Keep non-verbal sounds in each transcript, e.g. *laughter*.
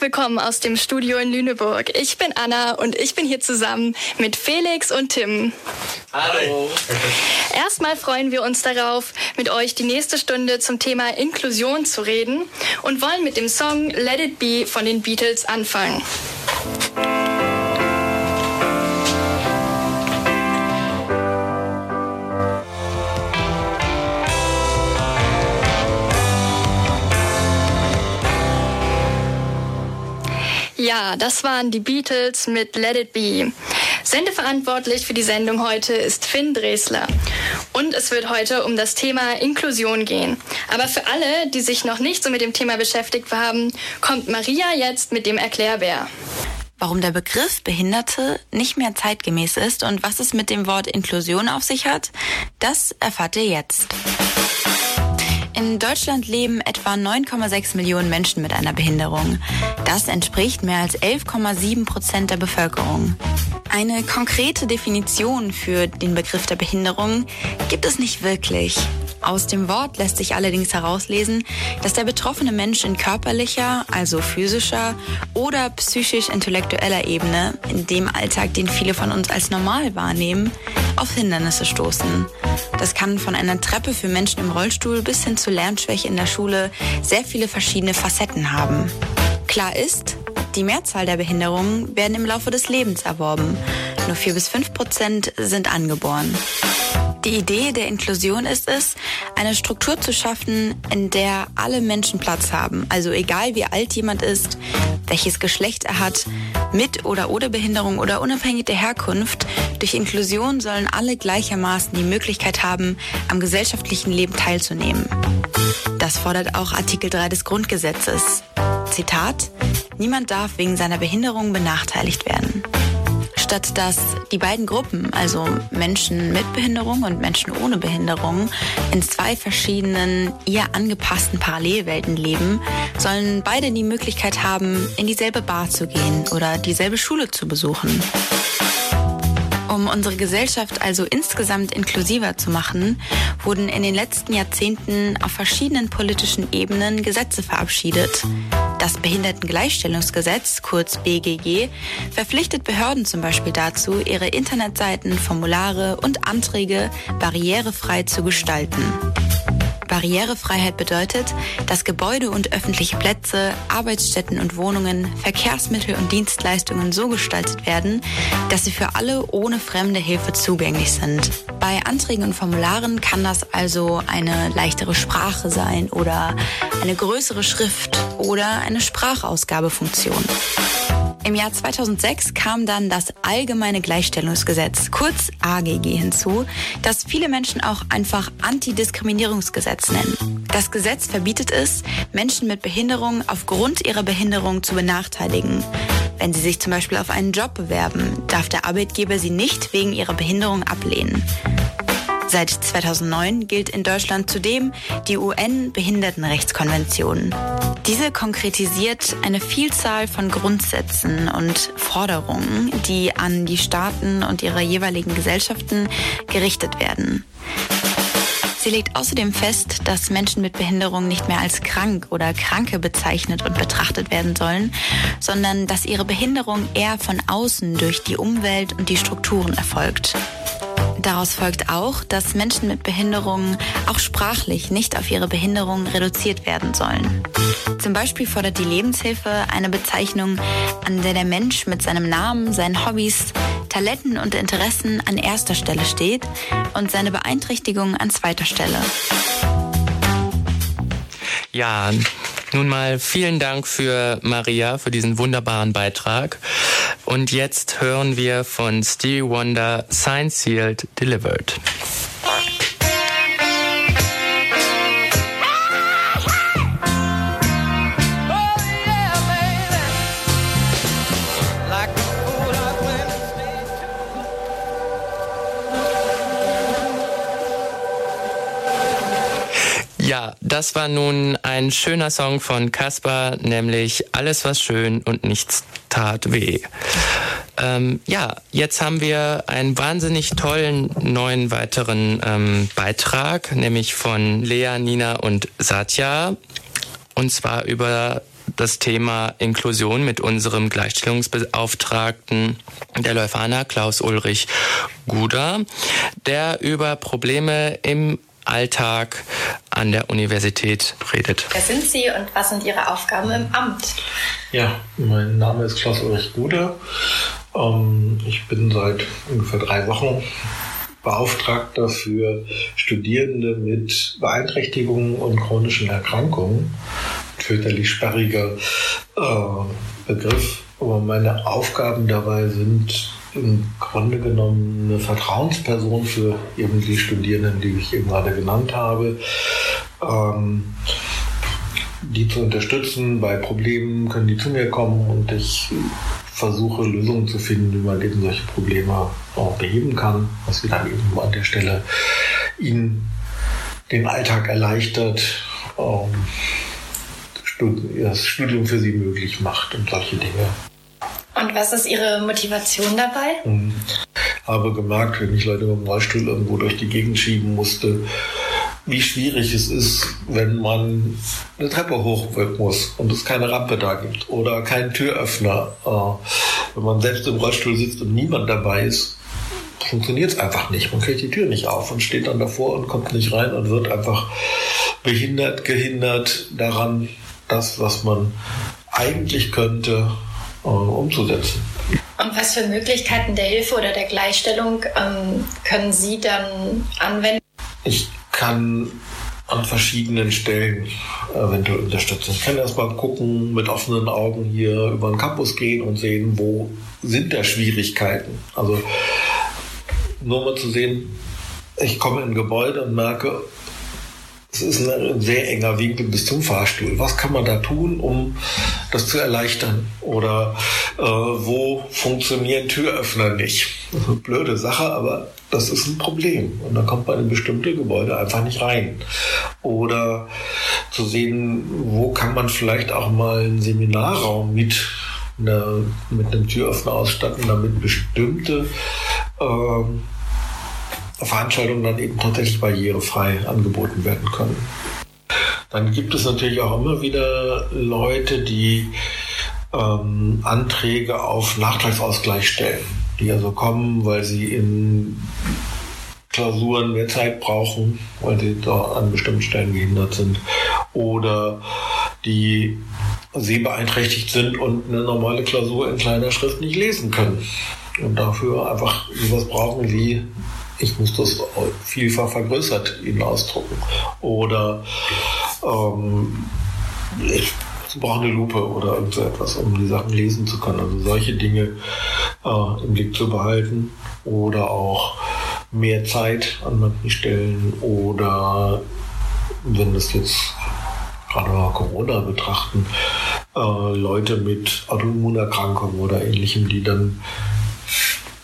Herzlich willkommen aus dem Studio in Lüneburg. Ich bin Anna und ich bin hier zusammen mit Felix und Tim. Hallo. Erstmal freuen wir uns darauf, mit euch die nächste Stunde zum Thema Inklusion zu reden und wollen mit dem Song Let It Be von den Beatles anfangen. Ja, das waren die Beatles mit Let It Be. Sendeverantwortlich für die Sendung heute ist Finn Dresler. Und es wird heute um das Thema Inklusion gehen. Aber für alle, die sich noch nicht so mit dem Thema beschäftigt haben, kommt Maria jetzt mit dem Erklärbär. Warum der Begriff Behinderte nicht mehr zeitgemäß ist und was es mit dem Wort Inklusion auf sich hat, das erfahrt ihr jetzt. In Deutschland leben etwa 9,6 Millionen Menschen mit einer Behinderung. Das entspricht mehr als 11,7 Prozent der Bevölkerung. Eine konkrete Definition für den Begriff der Behinderung gibt es nicht wirklich. Aus dem Wort lässt sich allerdings herauslesen, dass der betroffene Mensch in körperlicher, also physischer oder psychisch-intellektueller Ebene, in dem Alltag, den viele von uns als normal wahrnehmen, auf Hindernisse stoßen. Das kann von einer Treppe für Menschen im Rollstuhl bis hin zu Lernschwäche in der Schule sehr viele verschiedene Facetten haben. Klar ist, die Mehrzahl der Behinderungen werden im Laufe des Lebens erworben. Nur 4 bis 5 Prozent sind angeboren. Die Idee der Inklusion ist es, eine Struktur zu schaffen, in der alle Menschen Platz haben. Also egal wie alt jemand ist, welches Geschlecht er hat, mit oder ohne Behinderung oder unabhängig der Herkunft, durch Inklusion sollen alle gleichermaßen die Möglichkeit haben, am gesellschaftlichen Leben teilzunehmen. Das fordert auch Artikel 3 des Grundgesetzes. Zitat, niemand darf wegen seiner Behinderung benachteiligt werden. Statt dass die beiden Gruppen, also Menschen mit Behinderung und Menschen ohne Behinderung, in zwei verschiedenen, ihr angepassten Parallelwelten leben, sollen beide die Möglichkeit haben, in dieselbe Bar zu gehen oder dieselbe Schule zu besuchen. Um unsere Gesellschaft also insgesamt inklusiver zu machen, wurden in den letzten Jahrzehnten auf verschiedenen politischen Ebenen Gesetze verabschiedet. Das Behindertengleichstellungsgesetz, kurz BGG, verpflichtet Behörden zum Beispiel dazu, ihre Internetseiten, Formulare und Anträge barrierefrei zu gestalten. Barrierefreiheit bedeutet, dass Gebäude und öffentliche Plätze, Arbeitsstätten und Wohnungen, Verkehrsmittel und Dienstleistungen so gestaltet werden, dass sie für alle ohne fremde Hilfe zugänglich sind. Bei Anträgen und Formularen kann das also eine leichtere Sprache sein oder eine größere Schrift oder eine Sprachausgabefunktion. Im Jahr 2006 kam dann das Allgemeine Gleichstellungsgesetz, kurz AGG, hinzu, das viele Menschen auch einfach Antidiskriminierungsgesetz nennen. Das Gesetz verbietet es, Menschen mit Behinderung aufgrund ihrer Behinderung zu benachteiligen. Wenn sie sich zum Beispiel auf einen Job bewerben, darf der Arbeitgeber sie nicht wegen ihrer Behinderung ablehnen. Seit 2009 gilt in Deutschland zudem die UN-Behindertenrechtskonvention. Diese konkretisiert eine Vielzahl von Grundsätzen und Forderungen, die an die Staaten und ihre jeweiligen Gesellschaften gerichtet werden. Sie legt außerdem fest, dass Menschen mit Behinderung nicht mehr als krank oder Kranke bezeichnet und betrachtet werden sollen, sondern dass ihre Behinderung eher von außen durch die Umwelt und die Strukturen erfolgt. Daraus folgt auch, dass Menschen mit Behinderungen auch sprachlich nicht auf ihre Behinderung reduziert werden sollen. Zum Beispiel fordert die Lebenshilfe eine Bezeichnung, an der der Mensch mit seinem Namen, seinen Hobbys, Talenten und Interessen an erster Stelle steht und seine Beeinträchtigung an zweiter Stelle. Ja, nun mal vielen Dank für Maria für diesen wunderbaren Beitrag. Und jetzt hören wir von Stevie Wonder Sign Sealed Delivered. Das war nun ein schöner Song von Caspar, nämlich Alles was schön und nichts tat weh. Ähm, ja, jetzt haben wir einen wahnsinnig tollen neuen weiteren ähm, Beitrag, nämlich von Lea, Nina und Satya. Und zwar über das Thema Inklusion mit unserem Gleichstellungsbeauftragten der Leuphana, Klaus Ulrich Guder, der über Probleme im Alltag an der Universität redet. Wer sind Sie und was sind Ihre Aufgaben im Amt? Ja, mein Name ist Klaus Ulrich Guder. Ähm, ich bin seit ungefähr drei Wochen Beauftragter für Studierende mit Beeinträchtigungen und chronischen Erkrankungen. Fürchterlich sperriger äh, Begriff. Aber meine Aufgaben dabei sind im Grunde genommen eine Vertrauensperson für eben die Studierenden, die ich eben gerade genannt habe. Ähm, die zu unterstützen bei Problemen, können die zu mir kommen und ich versuche Lösungen zu finden, wie man eben solche Probleme auch beheben kann, was wir dann eben an der Stelle ihnen den Alltag erleichtert, ähm, das Studium für sie möglich macht und solche Dinge. Und was ist Ihre Motivation dabei? Ich hm. habe gemerkt, wenn ich Leute mit dem Rollstuhl irgendwo durch die Gegend schieben musste, wie schwierig es ist, wenn man eine Treppe hoch muss und es keine Rampe da gibt oder keinen Türöffner. Äh, wenn man selbst im Rollstuhl sitzt und niemand dabei ist, funktioniert es einfach nicht. Man kriegt die Tür nicht auf und steht dann davor und kommt nicht rein und wird einfach behindert, gehindert daran, das, was man eigentlich könnte, äh, umzusetzen. Und was für Möglichkeiten der Hilfe oder der Gleichstellung ähm, können Sie dann anwenden? Ich kann an verschiedenen Stellen eventuell unterstützen. Ich kann erstmal gucken, mit offenen Augen hier über den Campus gehen und sehen, wo sind da Schwierigkeiten. Also nur mal zu sehen, ich komme in ein Gebäude und merke, es ist ein sehr enger Winkel bis zum Fahrstuhl. Was kann man da tun, um das zu erleichtern? Oder äh, wo funktionieren Türöffner nicht? blöde Sache, aber das ist ein Problem. Und dann kommt man in bestimmte Gebäude einfach nicht rein. Oder zu sehen, wo kann man vielleicht auch mal einen Seminarraum mit, einer, mit einem Türöffner ausstatten, damit bestimmte äh, Veranstaltungen dann eben tatsächlich barrierefrei angeboten werden können. Dann gibt es natürlich auch immer wieder Leute, die ähm, Anträge auf Nachtragsausgleich stellen, die also kommen, weil sie in Klausuren mehr Zeit brauchen, weil sie da an bestimmten Stellen gehindert sind oder die sehbeeinträchtigt sind und eine normale Klausur in kleiner Schrift nicht lesen können und dafür einfach sowas brauchen wie ich muss das vielfach vergrößert Ihnen ausdrucken. Oder ähm, ich brauche eine Lupe oder irgend so etwas, um die Sachen lesen zu können. Also solche Dinge äh, im Blick zu behalten. Oder auch mehr Zeit an manchen Stellen. Oder wenn das jetzt gerade mal Corona betrachten, äh, Leute mit Autoimmunerkrankungen oder ähnlichem, die dann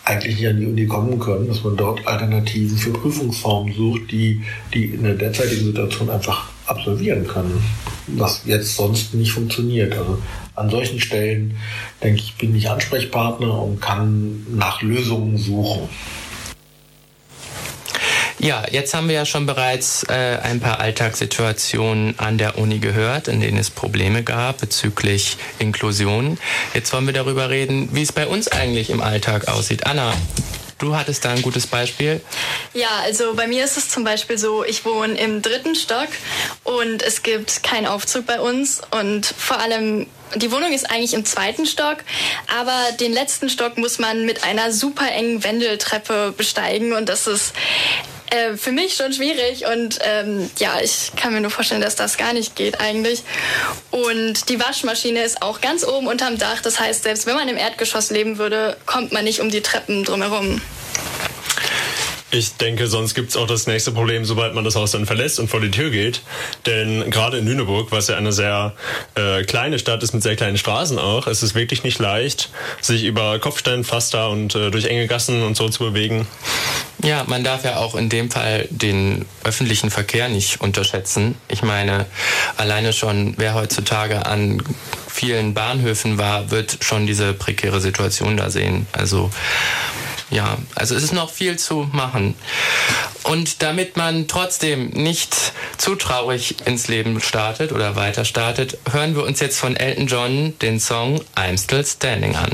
eigentlich nicht an die Uni kommen können, dass man dort Alternativen für Prüfungsformen sucht, die die in der derzeitigen Situation einfach absolvieren können, was jetzt sonst nicht funktioniert. Also an solchen Stellen, denke ich, bin ich Ansprechpartner und kann nach Lösungen suchen. Ja, jetzt haben wir ja schon bereits äh, ein paar Alltagssituationen an der Uni gehört, in denen es Probleme gab bezüglich Inklusion. Jetzt wollen wir darüber reden, wie es bei uns eigentlich im Alltag aussieht. Anna, Du hattest da ein gutes Beispiel. Ja, also bei mir ist es zum Beispiel so, ich wohne im dritten Stock und es gibt keinen Aufzug bei uns und vor allem die Wohnung ist eigentlich im zweiten Stock, aber den letzten Stock muss man mit einer super engen Wendeltreppe besteigen und das ist äh, für mich schon schwierig und ähm, ja, ich kann mir nur vorstellen, dass das gar nicht geht eigentlich. Und die Waschmaschine ist auch ganz oben unterm Dach. Das heißt, selbst wenn man im Erdgeschoss leben würde, kommt man nicht um die Treppen drumherum. Ich denke, sonst gibt es auch das nächste Problem, sobald man das Haus dann verlässt und vor die Tür geht. Denn gerade in Lüneburg, was ja eine sehr äh, kleine Stadt ist mit sehr kleinen Straßen auch, ist es wirklich nicht leicht, sich über Kopfsteinpflaster und äh, durch enge Gassen und so zu bewegen. Ja, man darf ja auch in dem Fall den öffentlichen Verkehr nicht unterschätzen. Ich meine, alleine schon, wer heutzutage an vielen Bahnhöfen war, wird schon diese prekäre Situation da sehen. Also ja, also es ist noch viel zu machen. Und damit man trotzdem nicht zu traurig ins Leben startet oder weiter startet, hören wir uns jetzt von Elton John den Song I'm Still Standing an.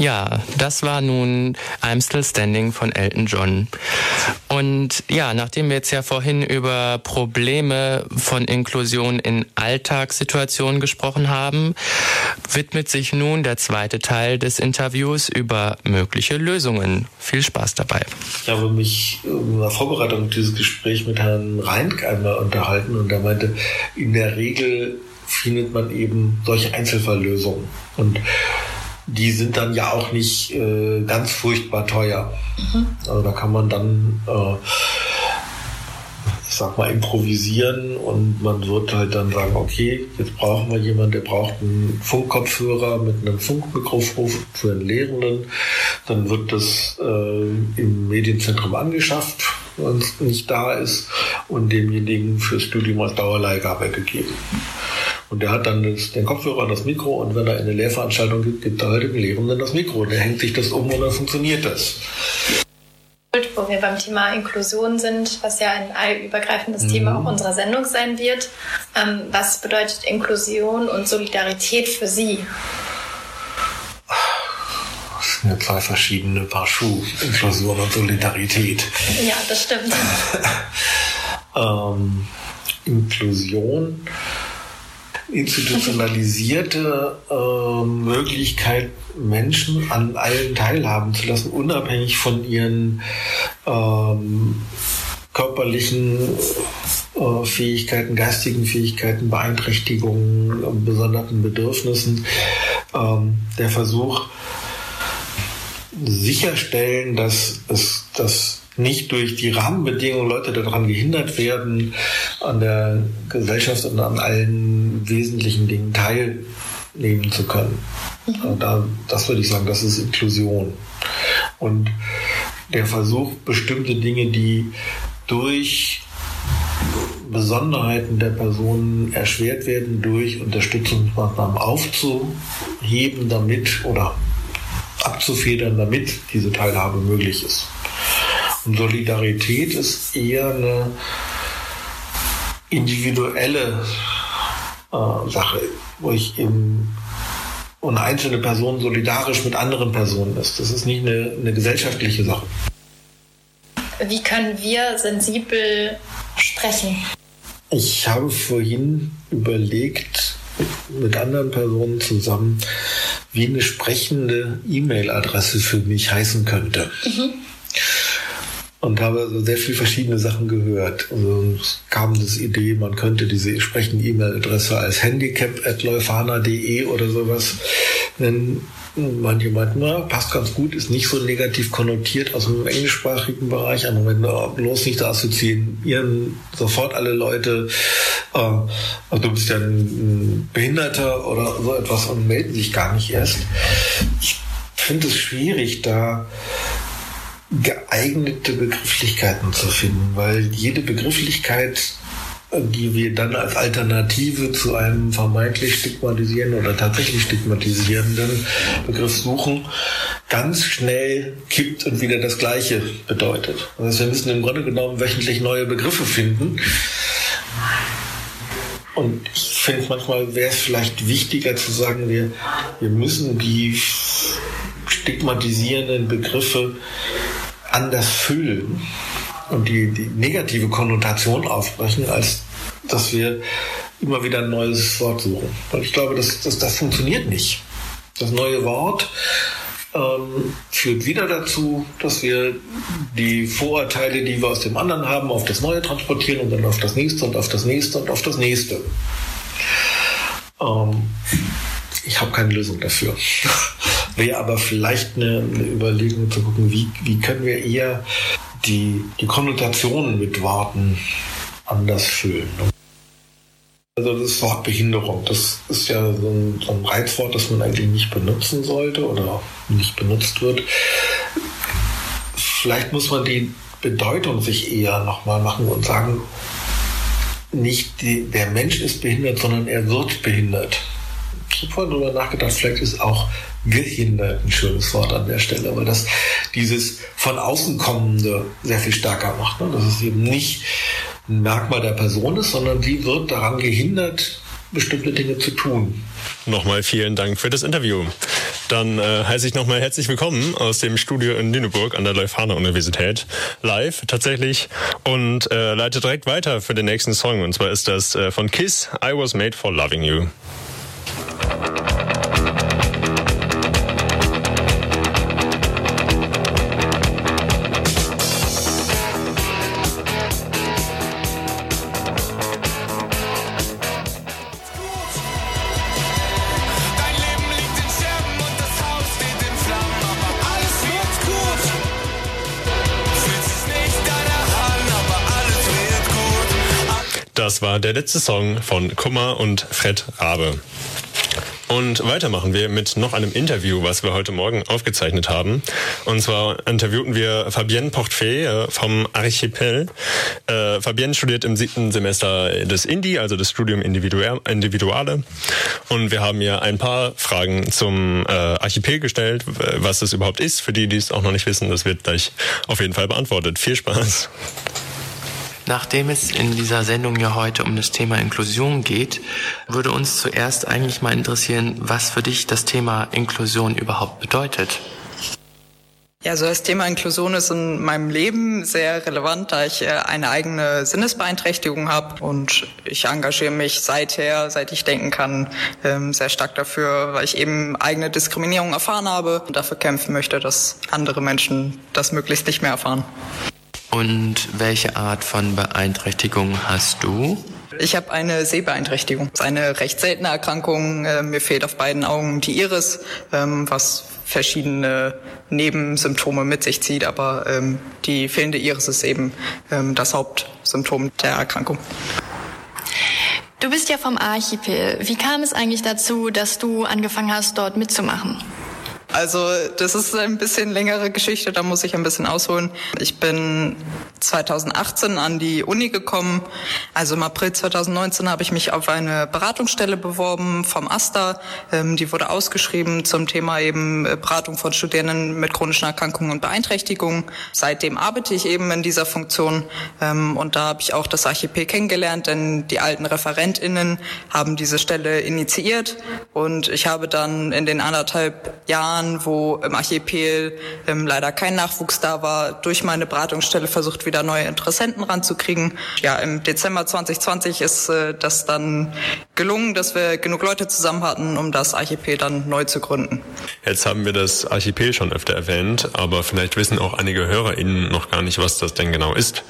Ja, das war nun I'm Still Standing von Elton John. Und ja, nachdem wir jetzt ja vorhin über Probleme von Inklusion in Alltagssituationen gesprochen haben, widmet sich nun der zweite Teil des Interviews über mögliche Lösungen. Viel Spaß dabei. Ich habe mich in der Vorbereitung dieses Gespräch mit Herrn Reinck einmal unterhalten und er meinte, in der Regel findet man eben solche Einzelfalllösungen. Und die sind dann ja auch nicht äh, ganz furchtbar teuer. Mhm. Also da kann man dann, äh, ich sag mal, improvisieren und man wird halt dann sagen, okay, jetzt brauchen wir jemanden, der braucht einen Funkkopfhörer mit einem Funkmikrofon für einen Lehrenden. Dann wird das äh, im Medienzentrum angeschafft, wenn es nicht da ist, und demjenigen fürs Studium als Dauerleihgabe gegeben. Und der hat dann den Kopfhörer und das Mikro und wenn er eine Lehrveranstaltung gibt, gibt er halt dem Lehrenden das Mikro. Und der hängt sich das um und dann funktioniert das. Wo wir beim Thema Inklusion sind, was ja ein allübergreifendes mhm. Thema auch unserer Sendung sein wird. Ähm, was bedeutet Inklusion und Solidarität für Sie? Das sind ja zwei verschiedene Paar Schuhe, Inklusion und Solidarität. Ja, das stimmt. *laughs* ähm, Inklusion institutionalisierte äh, Möglichkeit, Menschen an allen teilhaben zu lassen, unabhängig von ihren ähm, körperlichen äh, Fähigkeiten, geistigen Fähigkeiten, Beeinträchtigungen, besonderen Bedürfnissen. Ähm, der Versuch, sicherstellen, dass es dass nicht durch die Rahmenbedingungen Leute daran gehindert werden, an der Gesellschaft und an allen wesentlichen Dingen teilnehmen zu können. Mhm. Da, das würde ich sagen, das ist Inklusion. Und der Versuch, bestimmte Dinge, die durch Besonderheiten der Personen erschwert werden, durch Unterstützungsmaßnahmen aufzuheben, damit oder abzufedern, damit diese Teilhabe möglich ist. Und Solidarität ist eher eine individuelle äh, Sache, wo ich eben und eine einzelne Person solidarisch mit anderen Personen ist. Das ist nicht eine, eine gesellschaftliche Sache. Wie können wir sensibel sprechen? Ich habe vorhin überlegt, mit anderen Personen zusammen, wie eine sprechende E-Mail-Adresse für mich heißen könnte. Mhm und habe also sehr viele verschiedene Sachen gehört. Also es kam das Idee, man könnte diese entsprechende E-Mail-Adresse als handicap.leufana.de oder sowas nennen. Manche meinten, na, passt ganz gut, ist nicht so negativ konnotiert aus dem englischsprachigen Bereich. Aber wenn bloß nicht da assoziieren sofort alle Leute, äh, also du bist ja ein Behinderter oder so etwas und melden sich gar nicht erst. Ich finde es schwierig, da geeignete Begrifflichkeiten zu finden, weil jede Begrifflichkeit, die wir dann als Alternative zu einem vermeintlich stigmatisierenden oder tatsächlich stigmatisierenden Begriff suchen, ganz schnell kippt und wieder das Gleiche bedeutet. Das heißt, wir müssen im Grunde genommen wöchentlich neue Begriffe finden. Und ich finde manchmal wäre es vielleicht wichtiger zu sagen, wir, wir müssen die stigmatisierenden Begriffe anders füllen und die, die negative Konnotation aufbrechen, als dass wir immer wieder ein neues Wort suchen. Weil ich glaube, das, das, das funktioniert nicht. Das neue Wort ähm, führt wieder dazu, dass wir die Vorurteile, die wir aus dem anderen haben, auf das Neue transportieren und dann auf das nächste und auf das nächste und auf das nächste. Ähm, ich habe keine Lösung dafür. *laughs* Wäre aber vielleicht eine, eine, Überlegung zu gucken, wie, wie können wir eher die, die Konnotationen mit Worten anders füllen. Also das Wort Behinderung, das ist ja so ein, so ein Reizwort, das man eigentlich nicht benutzen sollte oder nicht benutzt wird. Vielleicht muss man die Bedeutung sich eher nochmal machen und sagen, nicht die, der Mensch ist behindert, sondern er wird behindert. Ich habe vorhin darüber nachgedacht, vielleicht ist auch gehindert ein schönes Wort an der Stelle, weil das dieses von außen kommende sehr viel stärker macht. Ne? Dass es eben nicht ein Merkmal der Person ist, sondern die wird daran gehindert, bestimmte Dinge zu tun. Nochmal vielen Dank für das Interview. Dann äh, heiße ich nochmal herzlich willkommen aus dem Studio in Lüneburg an der Leuphana Universität. Live tatsächlich und äh, leite direkt weiter für den nächsten Song. Und zwar ist das äh, von Kiss, I Was Made for Loving You. Das war der letzte Song von Kummer und Fred Rabe. Und weiter machen wir mit noch einem Interview, was wir heute Morgen aufgezeichnet haben. Und zwar interviewten wir Fabienne Portfait äh, vom Archipel. Äh, Fabienne studiert im siebten Semester des Indi, also das Studium Individuale. Und wir haben ihr ein paar Fragen zum äh, Archipel gestellt, was es überhaupt ist. Für die, die es auch noch nicht wissen, das wird gleich auf jeden Fall beantwortet. Viel Spaß. Nachdem es in dieser Sendung ja heute um das Thema Inklusion geht, würde uns zuerst eigentlich mal interessieren, was für dich das Thema Inklusion überhaupt bedeutet. Ja, so das Thema Inklusion ist in meinem Leben sehr relevant, da ich äh, eine eigene Sinnesbeeinträchtigung habe und ich engagiere mich seither, seit ich denken kann, ähm, sehr stark dafür, weil ich eben eigene Diskriminierung erfahren habe und dafür kämpfen möchte, dass andere Menschen das möglichst nicht mehr erfahren. Und welche Art von Beeinträchtigung hast du? Ich habe eine Sehbeeinträchtigung. Das ist eine recht seltene Erkrankung. Äh, mir fehlt auf beiden Augen die Iris, ähm, was verschiedene Nebensymptome mit sich zieht. Aber ähm, die fehlende Iris ist eben ähm, das Hauptsymptom der Erkrankung. Du bist ja vom Archipel. Wie kam es eigentlich dazu, dass du angefangen hast, dort mitzumachen? Also das ist ein bisschen längere Geschichte, da muss ich ein bisschen ausholen. Ich bin 2018 an die Uni gekommen. Also im April 2019 habe ich mich auf eine Beratungsstelle beworben vom AStA. Ähm, die wurde ausgeschrieben zum Thema eben äh, Beratung von Studierenden mit chronischen Erkrankungen und Beeinträchtigungen. Seitdem arbeite ich eben in dieser Funktion ähm, und da habe ich auch das Archipel kennengelernt, denn die alten ReferentInnen haben diese Stelle initiiert und ich habe dann in den anderthalb Jahren Jahren, wo im Archipel ähm, leider kein Nachwuchs da war, durch meine Beratungsstelle versucht, wieder neue Interessenten ranzukriegen. Ja, im Dezember 2020 ist äh, das dann gelungen, dass wir genug Leute zusammen hatten, um das Archipel dann neu zu gründen. Jetzt haben wir das Archipel schon öfter erwähnt, aber vielleicht wissen auch einige HörerInnen noch gar nicht, was das denn genau ist.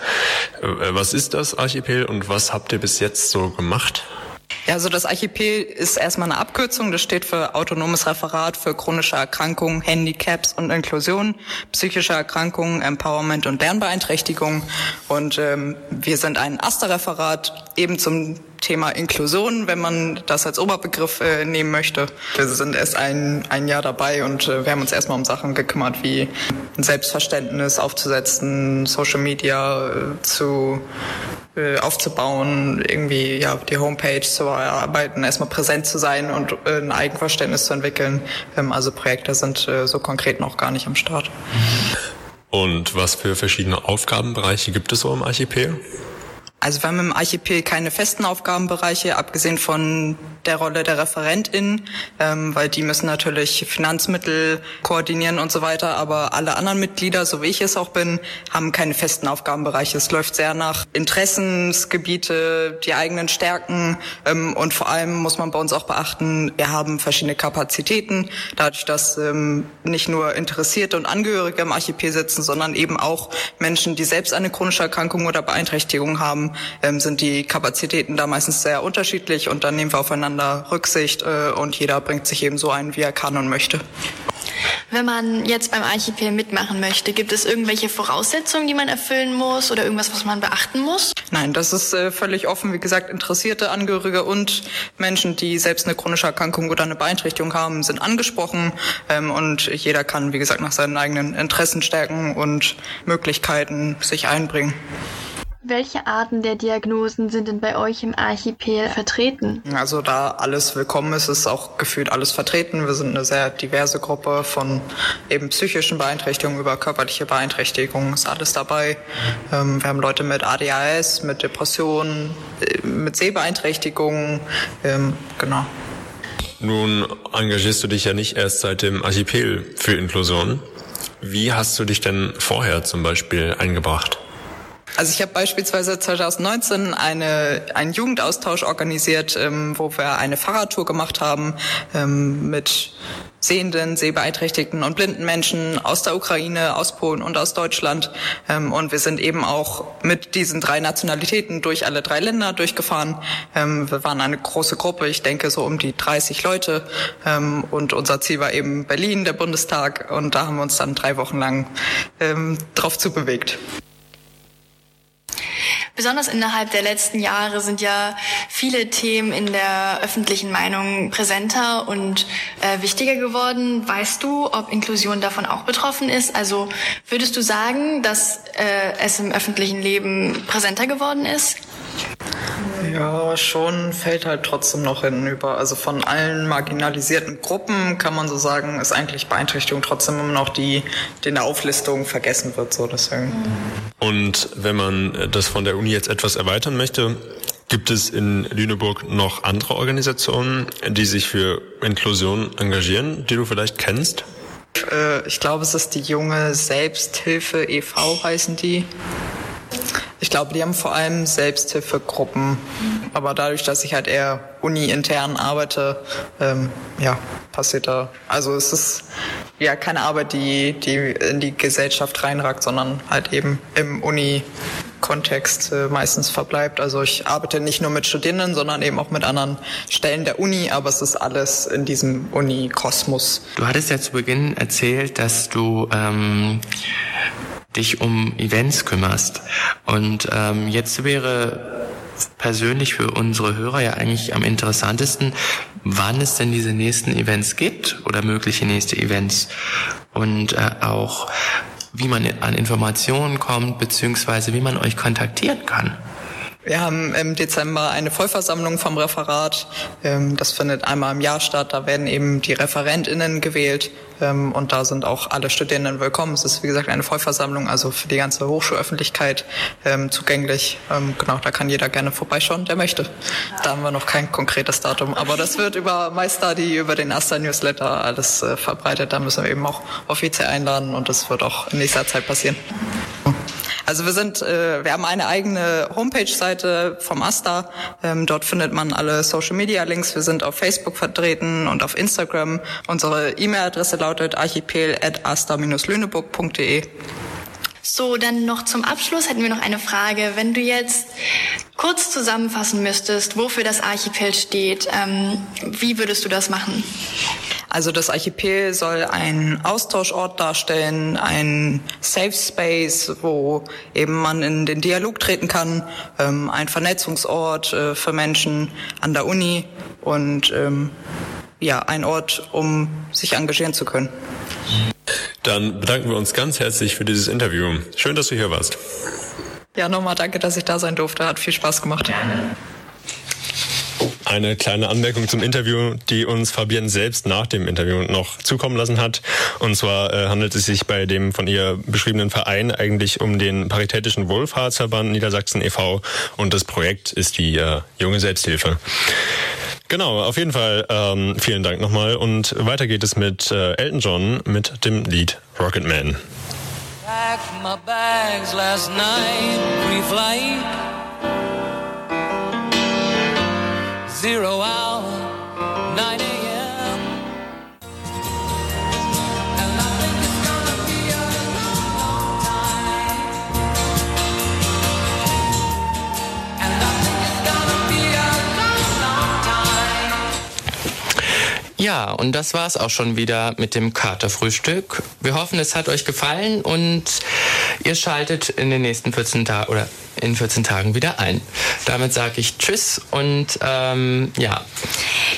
Äh, was ist das Archipel und was habt ihr bis jetzt so gemacht? Ja, also das Archipel ist erstmal eine Abkürzung. Das steht für Autonomes Referat für chronische Erkrankungen, Handicaps und Inklusion, psychische Erkrankungen, Empowerment und Lernbeeinträchtigung. Und ähm, wir sind ein AStA-Referat eben zum Thema Inklusion, wenn man das als Oberbegriff äh, nehmen möchte. Wir sind erst ein, ein Jahr dabei und äh, wir haben uns erstmal um Sachen gekümmert, wie ein Selbstverständnis aufzusetzen, Social Media äh, zu äh, aufzubauen, irgendwie ja die Homepage zu erarbeiten, erstmal präsent zu sein und äh, ein Eigenverständnis zu entwickeln. Ähm, also Projekte sind äh, so konkret noch gar nicht am Start. Und was für verschiedene Aufgabenbereiche gibt es so im Archipel? Also wir haben im Archipel keine festen Aufgabenbereiche, abgesehen von der Rolle der Referentin, ähm, weil die müssen natürlich Finanzmittel koordinieren und so weiter. Aber alle anderen Mitglieder, so wie ich es auch bin, haben keine festen Aufgabenbereiche. Es läuft sehr nach Interessensgebiete, die eigenen Stärken ähm, und vor allem muss man bei uns auch beachten, wir haben verschiedene Kapazitäten. Dadurch, dass ähm, nicht nur Interessierte und Angehörige im Archipel sitzen, sondern eben auch Menschen, die selbst eine chronische Erkrankung oder Beeinträchtigung haben, ähm, sind die Kapazitäten da meistens sehr unterschiedlich und dann nehmen wir aufeinander Rücksicht äh, und jeder bringt sich eben so ein, wie er kann und möchte. Wenn man jetzt beim Archipel mitmachen möchte, gibt es irgendwelche Voraussetzungen, die man erfüllen muss oder irgendwas, was man beachten muss? Nein, das ist äh, völlig offen. Wie gesagt, interessierte Angehörige und Menschen, die selbst eine chronische Erkrankung oder eine Beeinträchtigung haben, sind angesprochen. Ähm, und jeder kann, wie gesagt, nach seinen eigenen Interessen stärken und Möglichkeiten sich einbringen. Welche Arten der Diagnosen sind denn bei euch im Archipel vertreten? Also da alles willkommen ist, ist auch gefühlt alles vertreten. Wir sind eine sehr diverse Gruppe von eben psychischen Beeinträchtigungen über körperliche Beeinträchtigungen, ist alles dabei. Ähm, wir haben Leute mit ADHS, mit Depressionen, äh, mit Sehbeeinträchtigungen, ähm, genau. Nun engagierst du dich ja nicht erst seit dem Archipel für Inklusion. Wie hast du dich denn vorher zum Beispiel eingebracht? Also ich habe beispielsweise 2019 eine, einen Jugendaustausch organisiert, ähm, wo wir eine Fahrradtour gemacht haben ähm, mit sehenden, sehbeeinträchtigten und blinden Menschen aus der Ukraine, aus Polen und aus Deutschland. Ähm, und wir sind eben auch mit diesen drei Nationalitäten durch alle drei Länder durchgefahren. Ähm, wir waren eine große Gruppe, ich denke so um die 30 Leute. Ähm, und unser Ziel war eben Berlin, der Bundestag. Und da haben wir uns dann drei Wochen lang ähm, drauf zubewegt. Besonders innerhalb der letzten Jahre sind ja viele Themen in der öffentlichen Meinung präsenter und äh, wichtiger geworden. Weißt du, ob Inklusion davon auch betroffen ist? Also würdest du sagen, dass äh, es im öffentlichen Leben präsenter geworden ist? Ja, schon fällt halt trotzdem noch hinüber. Also von allen marginalisierten Gruppen kann man so sagen, ist eigentlich Beeinträchtigung trotzdem immer noch die, die in der Auflistung vergessen wird. So deswegen. Und wenn man das von der Uni jetzt etwas erweitern möchte, gibt es in Lüneburg noch andere Organisationen, die sich für Inklusion engagieren, die du vielleicht kennst? Äh, ich glaube, es ist die junge Selbsthilfe e.V. heißen die. Ich glaube, die haben vor allem Selbsthilfegruppen. Aber dadurch, dass ich halt eher uni-intern arbeite, ähm, ja, passiert da. Also es ist ja keine Arbeit, die, die in die Gesellschaft reinragt, sondern halt eben im Uni Kontext äh, meistens verbleibt. Also ich arbeite nicht nur mit Studierenden, sondern eben auch mit anderen Stellen der Uni, aber es ist alles in diesem Uni-Kosmos. Du hattest ja zu Beginn erzählt, dass du ähm, dich um Events kümmerst. Und ähm, jetzt wäre persönlich für unsere Hörer ja eigentlich am interessantesten, wann es denn diese nächsten Events gibt oder mögliche nächste Events und äh, auch wie man an Informationen kommt, beziehungsweise wie man euch kontaktieren kann. Wir haben im Dezember eine Vollversammlung vom Referat. Ähm, das findet einmal im Jahr statt. Da werden eben die ReferentInnen gewählt ähm, und da sind auch alle Studierenden willkommen. Es ist wie gesagt eine Vollversammlung, also für die ganze Hochschulöffentlichkeit ähm, zugänglich. Genau, da kann jeder gerne vorbeischauen, der möchte. Da haben wir noch kein konkretes Datum, aber das wird über MyStudy, über den Asta Newsletter alles äh, verbreitet. Da müssen wir eben auch offiziell einladen und das wird auch in nächster Zeit passieren. Also wir sind, äh, wir haben eine eigene Homepage-Seite vom Asta. Ähm, dort findet man alle Social-Media-Links. Wir sind auf Facebook vertreten und auf Instagram. Unsere E-Mail-Adresse lautet archipel@asta-lüneburg.de. So, dann noch zum Abschluss hätten wir noch eine Frage. Wenn du jetzt kurz zusammenfassen müsstest, wofür das Archipel steht, ähm, wie würdest du das machen? Also das Archipel soll einen Austauschort darstellen, ein Safe Space, wo eben man in den Dialog treten kann, ähm, ein Vernetzungsort äh, für Menschen an der Uni und ähm, ja, ein Ort, um sich engagieren zu können. Dann bedanken wir uns ganz herzlich für dieses Interview. Schön, dass du hier warst. Ja, nochmal danke, dass ich da sein durfte. Hat viel Spaß gemacht. Gerne. Eine kleine Anmerkung zum Interview, die uns Fabienne selbst nach dem Interview noch zukommen lassen hat. Und zwar äh, handelt es sich bei dem von ihr beschriebenen Verein eigentlich um den Paritätischen Wohlfahrtsverband Niedersachsen e.V. und das Projekt ist die äh, junge Selbsthilfe. Genau, auf jeden Fall ähm, vielen Dank nochmal und weiter geht es mit äh, Elton John mit dem Lied Rocket Man. Packed my bags last night. Zero hour, 9 Ja, und das war's auch schon wieder mit dem Katerfrühstück. Wir hoffen, es hat euch gefallen und ihr schaltet in den nächsten 14 Tagen oder in 14 Tagen wieder ein. Damit sage ich Tschüss und ähm, ja.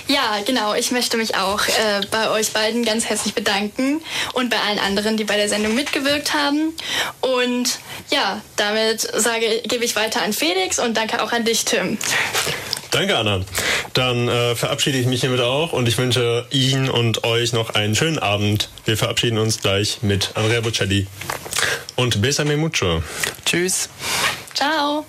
Ja, genau. Ich möchte mich auch äh, bei euch beiden ganz herzlich bedanken und bei allen anderen, die bei der Sendung mitgewirkt haben. Und ja, damit sage, gebe ich weiter an Felix und danke auch an dich, Tim. Danke, Anna. Dann äh, verabschiede ich mich hiermit auch und ich wünsche Ihnen und euch noch einen schönen Abend. Wir verabschieden uns gleich mit Andrea Bocelli. Und besame mucho. Tschüss. Ciao.